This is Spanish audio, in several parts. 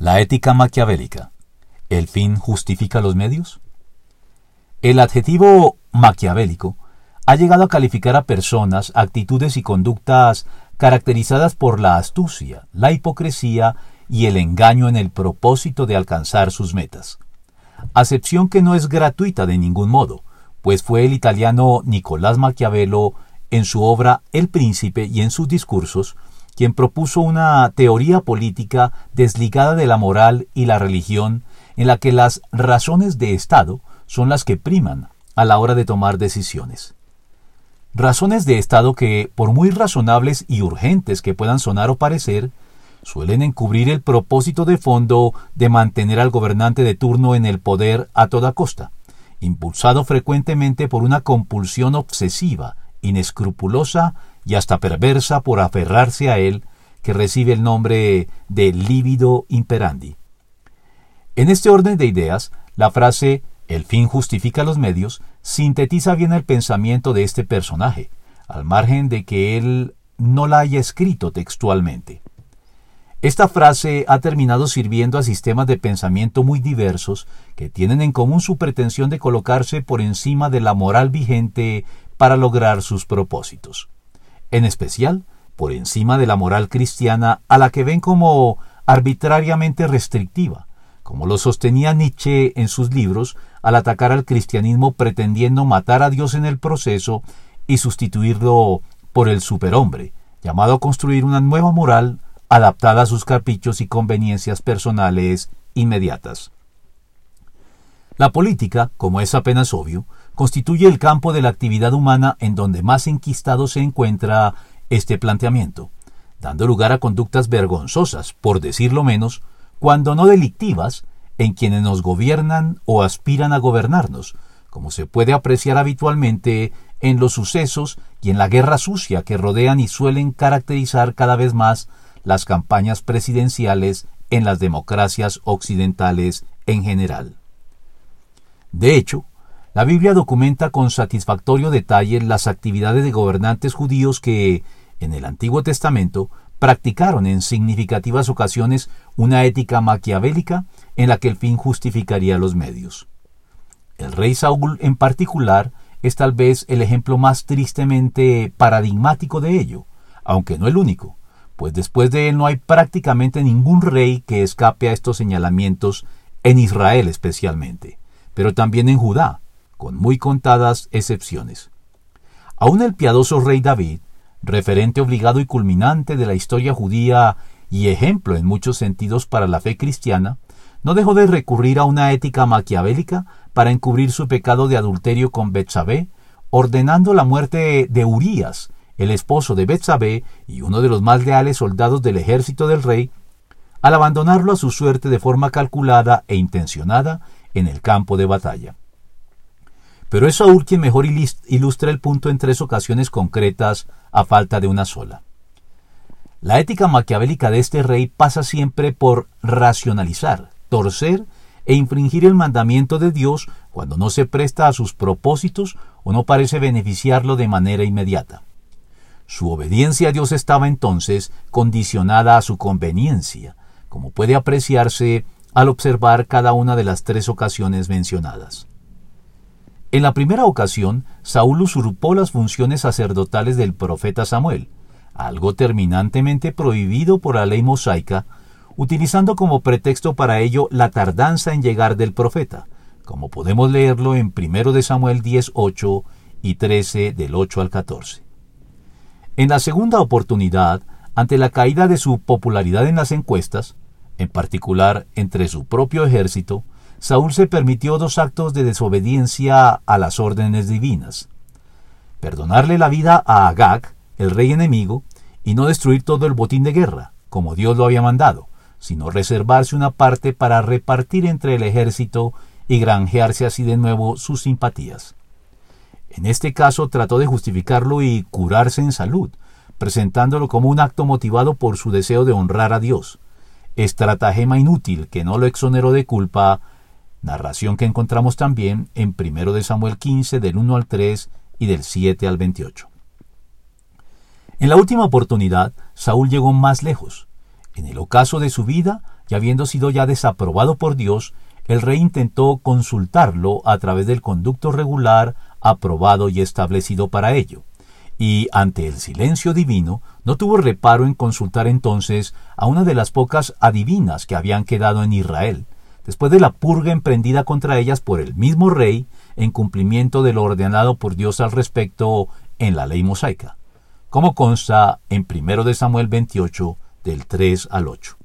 La ética maquiavélica. ¿El fin justifica los medios? El adjetivo maquiavélico ha llegado a calificar a personas, actitudes y conductas caracterizadas por la astucia, la hipocresía y el engaño en el propósito de alcanzar sus metas. Acepción que no es gratuita de ningún modo, pues fue el italiano Nicolás Maquiavelo en su obra El Príncipe y en sus discursos quien propuso una teoría política desligada de la moral y la religión, en la que las razones de Estado son las que priman a la hora de tomar decisiones. Razones de Estado que, por muy razonables y urgentes que puedan sonar o parecer, suelen encubrir el propósito de fondo de mantener al gobernante de turno en el poder a toda costa, impulsado frecuentemente por una compulsión obsesiva, inescrupulosa y hasta perversa por aferrarse a él, que recibe el nombre de lívido imperandi. En este orden de ideas, la frase el fin justifica los medios sintetiza bien el pensamiento de este personaje, al margen de que él no la haya escrito textualmente. Esta frase ha terminado sirviendo a sistemas de pensamiento muy diversos que tienen en común su pretensión de colocarse por encima de la moral vigente para lograr sus propósitos en especial por encima de la moral cristiana a la que ven como arbitrariamente restrictiva, como lo sostenía Nietzsche en sus libros al atacar al cristianismo pretendiendo matar a Dios en el proceso y sustituirlo por el superhombre, llamado a construir una nueva moral adaptada a sus caprichos y conveniencias personales inmediatas. La política, como es apenas obvio, constituye el campo de la actividad humana en donde más enquistado se encuentra este planteamiento, dando lugar a conductas vergonzosas, por decirlo menos, cuando no delictivas, en quienes nos gobiernan o aspiran a gobernarnos, como se puede apreciar habitualmente en los sucesos y en la guerra sucia que rodean y suelen caracterizar cada vez más las campañas presidenciales en las democracias occidentales en general. De hecho, la Biblia documenta con satisfactorio detalle las actividades de gobernantes judíos que, en el Antiguo Testamento, practicaron en significativas ocasiones una ética maquiavélica en la que el fin justificaría los medios. El rey Saúl en particular es tal vez el ejemplo más tristemente paradigmático de ello, aunque no el único, pues después de él no hay prácticamente ningún rey que escape a estos señalamientos, en Israel especialmente, pero también en Judá, con muy contadas excepciones. Aún el piadoso rey David, referente obligado y culminante de la historia judía y ejemplo en muchos sentidos para la fe cristiana, no dejó de recurrir a una ética maquiavélica para encubrir su pecado de adulterio con Betsabé, ordenando la muerte de Urías, el esposo de Betsabé y uno de los más leales soldados del ejército del rey, al abandonarlo a su suerte de forma calculada e intencionada en el campo de batalla. Pero es Saúl quien mejor ilustra el punto en tres ocasiones concretas a falta de una sola. La ética maquiavélica de este rey pasa siempre por racionalizar, torcer e infringir el mandamiento de Dios cuando no se presta a sus propósitos o no parece beneficiarlo de manera inmediata. Su obediencia a Dios estaba entonces condicionada a su conveniencia, como puede apreciarse al observar cada una de las tres ocasiones mencionadas. En la primera ocasión, Saúl usurpó las funciones sacerdotales del profeta Samuel, algo terminantemente prohibido por la ley mosaica, utilizando como pretexto para ello la tardanza en llegar del profeta, como podemos leerlo en 1 de Samuel 10:8 y 13 del 8 al 14. En la segunda oportunidad, ante la caída de su popularidad en las encuestas, en particular entre su propio ejército, Saúl se permitió dos actos de desobediencia a las órdenes divinas. Perdonarle la vida a Agag, el rey enemigo, y no destruir todo el botín de guerra, como Dios lo había mandado, sino reservarse una parte para repartir entre el ejército y granjearse así de nuevo sus simpatías. En este caso trató de justificarlo y curarse en salud, presentándolo como un acto motivado por su deseo de honrar a Dios, estratagema inútil que no lo exoneró de culpa narración que encontramos también en 1 de Samuel 15 del 1 al 3 y del 7 al 28. En la última oportunidad, Saúl llegó más lejos. En el ocaso de su vida, y habiendo sido ya desaprobado por Dios, el rey intentó consultarlo a través del conducto regular aprobado y establecido para ello. Y ante el silencio divino, no tuvo reparo en consultar entonces a una de las pocas adivinas que habían quedado en Israel, después de la purga emprendida contra ellas por el mismo rey, en cumplimiento de lo ordenado por Dios al respecto en la ley mosaica, como consta en 1 de Samuel 28, del 3 al 8.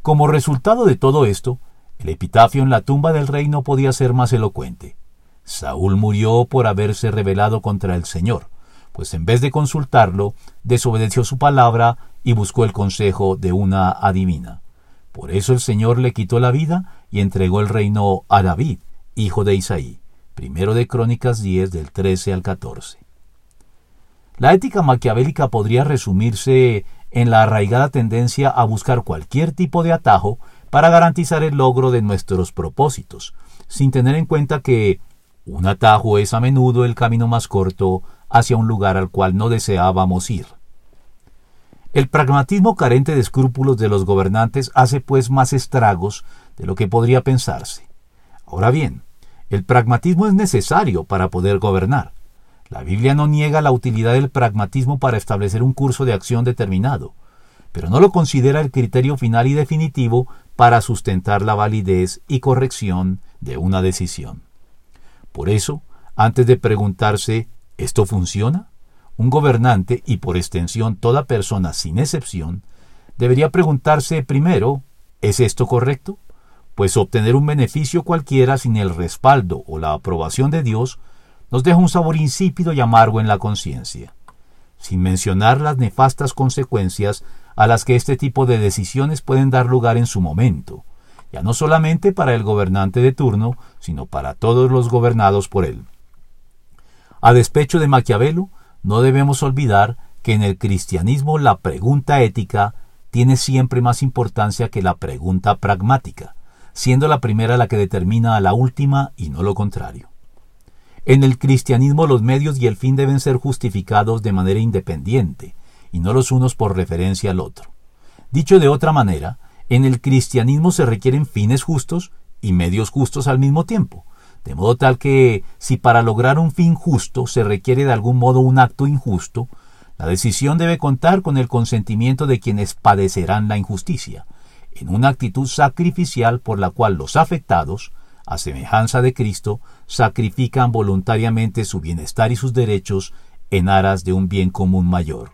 Como resultado de todo esto, el epitafio en la tumba del rey no podía ser más elocuente. Saúl murió por haberse rebelado contra el Señor, pues en vez de consultarlo, desobedeció su palabra y buscó el consejo de una adivina. Por eso el Señor le quitó la vida y entregó el reino a David, hijo de Isaí. Primero de Crónicas 10 del 13 al 14. La ética maquiavélica podría resumirse en la arraigada tendencia a buscar cualquier tipo de atajo para garantizar el logro de nuestros propósitos, sin tener en cuenta que un atajo es a menudo el camino más corto hacia un lugar al cual no deseábamos ir. El pragmatismo carente de escrúpulos de los gobernantes hace pues más estragos de lo que podría pensarse. Ahora bien, el pragmatismo es necesario para poder gobernar. La Biblia no niega la utilidad del pragmatismo para establecer un curso de acción determinado, pero no lo considera el criterio final y definitivo para sustentar la validez y corrección de una decisión. Por eso, antes de preguntarse ¿esto funciona? Un gobernante, y por extensión toda persona sin excepción, debería preguntarse primero ¿es esto correcto? Pues obtener un beneficio cualquiera sin el respaldo o la aprobación de Dios nos deja un sabor insípido y amargo en la conciencia, sin mencionar las nefastas consecuencias a las que este tipo de decisiones pueden dar lugar en su momento, ya no solamente para el gobernante de turno, sino para todos los gobernados por él. A despecho de Maquiavelo, no debemos olvidar que en el cristianismo la pregunta ética tiene siempre más importancia que la pregunta pragmática, siendo la primera la que determina a la última y no lo contrario. En el cristianismo los medios y el fin deben ser justificados de manera independiente, y no los unos por referencia al otro. Dicho de otra manera, en el cristianismo se requieren fines justos y medios justos al mismo tiempo, de modo tal que si para lograr un fin justo se requiere de algún modo un acto injusto, la decisión debe contar con el consentimiento de quienes padecerán la injusticia, en una actitud sacrificial por la cual los afectados, a semejanza de Cristo, sacrifican voluntariamente su bienestar y sus derechos en aras de un bien común mayor.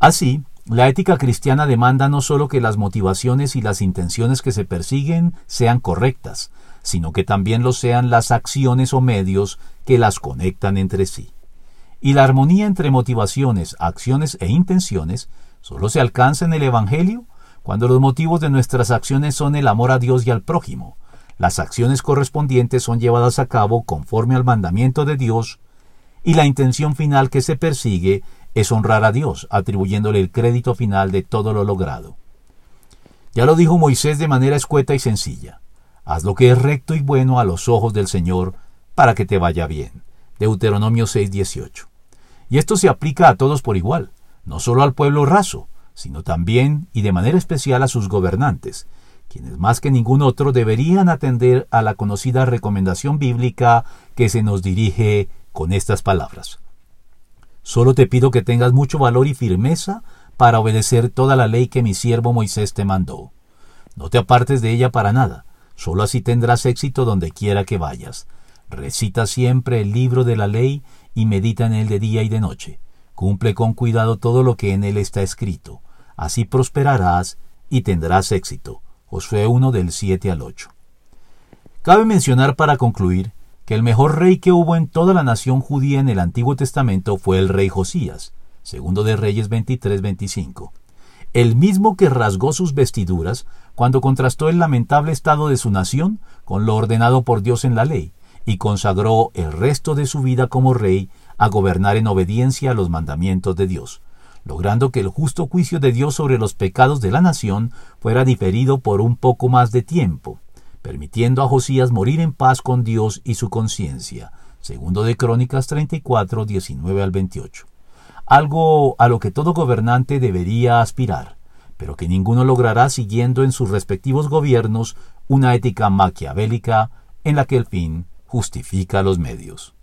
Así, la ética cristiana demanda no sólo que las motivaciones y las intenciones que se persiguen sean correctas, sino que también lo sean las acciones o medios que las conectan entre sí. Y la armonía entre motivaciones, acciones e intenciones solo se alcanza en el Evangelio cuando los motivos de nuestras acciones son el amor a Dios y al prójimo, las acciones correspondientes son llevadas a cabo conforme al mandamiento de Dios y la intención final que se persigue es honrar a Dios, atribuyéndole el crédito final de todo lo logrado. Ya lo dijo Moisés de manera escueta y sencilla. Haz lo que es recto y bueno a los ojos del Señor para que te vaya bien. Deuteronomio 6:18. Y esto se aplica a todos por igual, no solo al pueblo raso, sino también y de manera especial a sus gobernantes, quienes más que ningún otro deberían atender a la conocida recomendación bíblica que se nos dirige con estas palabras. Solo te pido que tengas mucho valor y firmeza para obedecer toda la ley que mi siervo Moisés te mandó. No te apartes de ella para nada, solo así tendrás éxito donde quiera que vayas. Recita siempre el libro de la ley y medita en él de día y de noche. Cumple con cuidado todo lo que en él está escrito. Así prosperarás y tendrás éxito. Josué 1 del 7 al 8. Cabe mencionar para concluir que el mejor rey que hubo en toda la nación judía en el Antiguo Testamento fue el rey Josías, segundo de Reyes 23-25, el mismo que rasgó sus vestiduras cuando contrastó el lamentable estado de su nación con lo ordenado por Dios en la ley, y consagró el resto de su vida como rey a gobernar en obediencia a los mandamientos de Dios logrando que el justo juicio de Dios sobre los pecados de la nación fuera diferido por un poco más de tiempo, permitiendo a Josías morir en paz con Dios y su conciencia. Segundo de Crónicas 34, 19 al 28. Algo a lo que todo gobernante debería aspirar, pero que ninguno logrará siguiendo en sus respectivos gobiernos una ética maquiavélica en la que el fin justifica los medios.